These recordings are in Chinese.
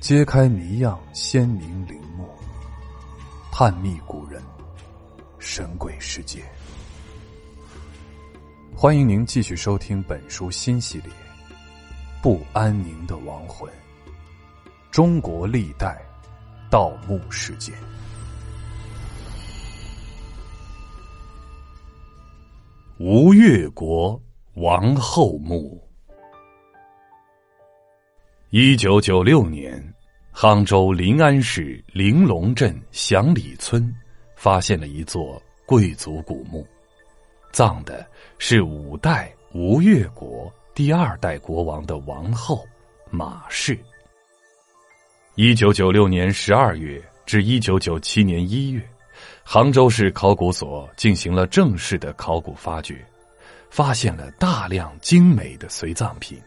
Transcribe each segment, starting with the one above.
揭开谜样鲜明陵墓，探秘古人神鬼世界。欢迎您继续收听本书新系列《不安宁的亡魂：中国历代盗墓事件》。吴越国王后墓。一九九六年。杭州临安市玲珑镇祥里村，发现了一座贵族古墓，葬的是五代吴越国第二代国王的王后马氏。一九九六年十二月至一九九七年一月，杭州市考古所进行了正式的考古发掘，发现了大量精美的随葬品，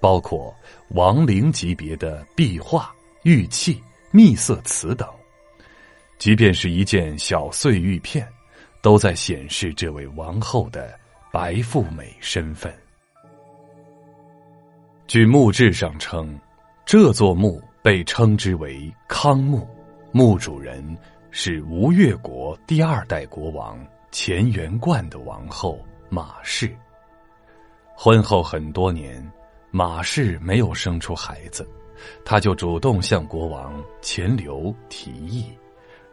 包括王陵级别的壁画。玉器、秘色瓷等，即便是一件小碎玉片，都在显示这位王后的白富美身份。据墓志上称，这座墓被称之为康墓，墓主人是吴越国第二代国王钱元冠的王后马氏。婚后很多年，马氏没有生出孩子。他就主动向国王钱镠提议，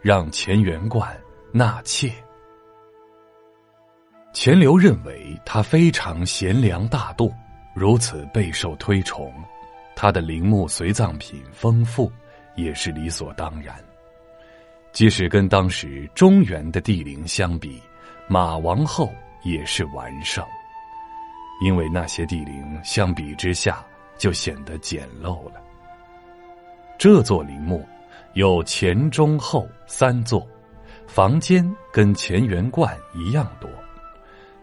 让钱元冠纳妾。钱镠认为他非常贤良大度，如此备受推崇，他的陵墓随葬品丰富，也是理所当然。即使跟当时中原的帝陵相比，马王后也是完胜，因为那些帝陵相比之下就显得简陋了。这座陵墓有前、中、后三座，房间跟乾元观一样多。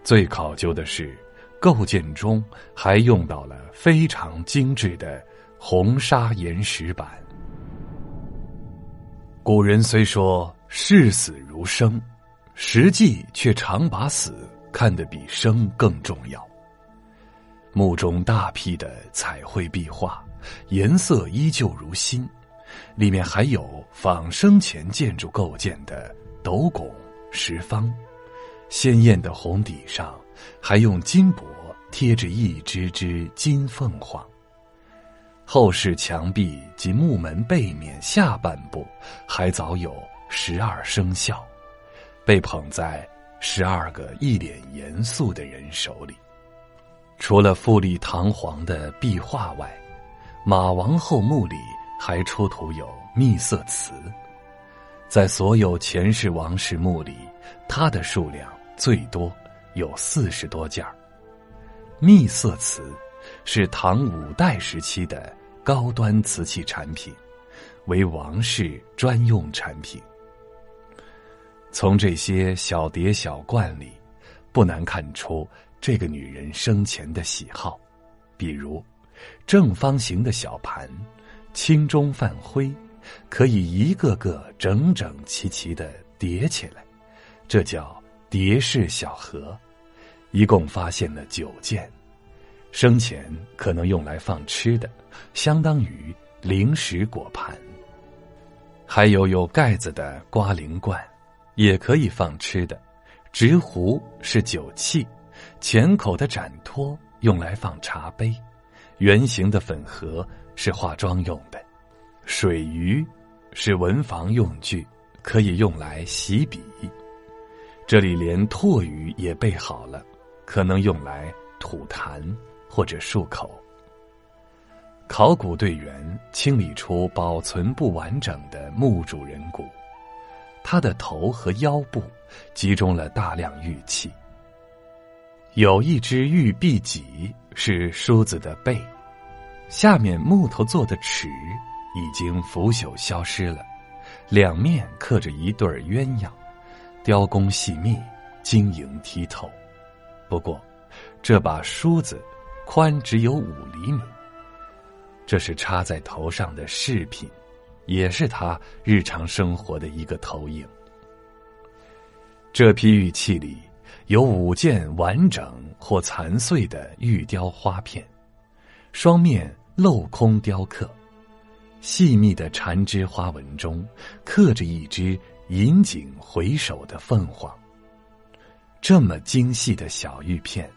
最考究的是，构建中还用到了非常精致的红砂岩石板。古人虽说视死如生，实际却常把死看得比生更重要。墓中大批的彩绘壁画。颜色依旧如新，里面还有仿生前建筑构建的斗拱、石方，鲜艳的红底上还用金箔贴着一只只金凤凰。后室墙壁及木门背面下半部还早有十二生肖，被捧在十二个一脸严肃的人手里。除了富丽堂皇的壁画外，马王后墓里还出土有秘色瓷，在所有前世王室墓里，它的数量最多，有四十多件秘色瓷是唐五代时期的高端瓷器产品，为王室专用产品。从这些小碟小罐里，不难看出这个女人生前的喜好，比如。正方形的小盘，青中泛灰，可以一个个整整齐齐的叠起来，这叫叠式小盒。一共发现了九件，生前可能用来放吃的，相当于零食果盘。还有有盖子的瓜灵罐，也可以放吃的。直壶是酒器，浅口的盏托用来放茶杯。圆形的粉盒是化妆用的，水鱼是文房用具，可以用来洗笔。这里连唾鱼也备好了，可能用来吐痰或者漱口。考古队员清理出保存不完整的墓主人骨，他的头和腰部集中了大量玉器。有一只玉璧戟是梳子的背，下面木头做的齿已经腐朽消失了，两面刻着一对鸳鸯，雕工细密，晶莹剔透。不过，这把梳子宽只有五厘米，这是插在头上的饰品，也是他日常生活的一个投影。这批玉器里。有五件完整或残碎的玉雕花片，双面镂空雕刻，细密的缠枝花纹中，刻着一只引颈回首的凤凰。这么精细的小玉片，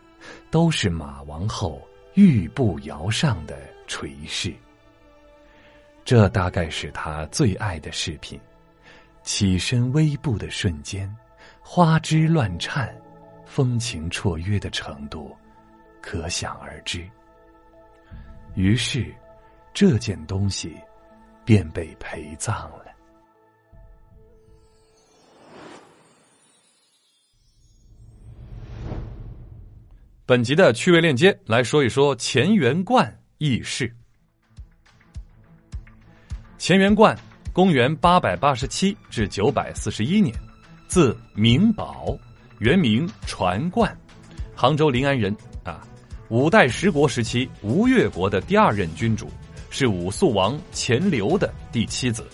都是马王后玉步摇上的垂饰。这大概是他最爱的饰品。起身微步的瞬间，花枝乱颤，风情绰约的程度，可想而知。于是，这件东西便被陪葬了。本集的趣味链接来说一说乾元观轶事。乾元观。公元八百八十七至九百四十一年，字明宝，原名传冠，杭州临安人啊。五代十国时期，吴越国的第二任君主，是武肃王钱镠的第七子。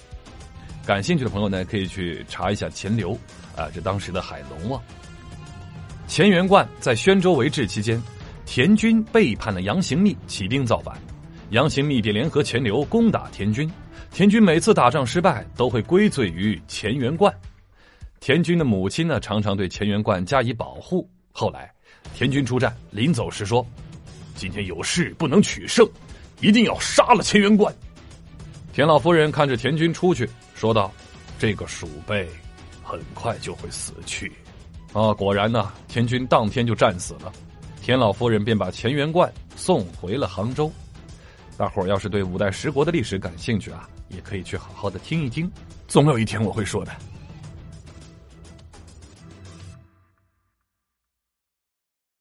感兴趣的朋友呢，可以去查一下钱镠啊，这当时的海龙王。钱元观在宣州为治期间，田军背叛了杨行密，起兵造反，杨行密便联合钱镠攻打田军。田军每次打仗失败，都会归罪于钱元观。田军的母亲呢，常常对乾元观加以保护。后来，田军出战，临走时说：“今天有事不能取胜，一定要杀了乾元观。”田老夫人看着田军出去，说道：“这个鼠辈很快就会死去。”啊，果然呢，田军当天就战死了。田老夫人便把乾元观送回了杭州。大伙儿要是对五代十国的历史感兴趣啊。也可以去好好的听一听，总有一天我会说的。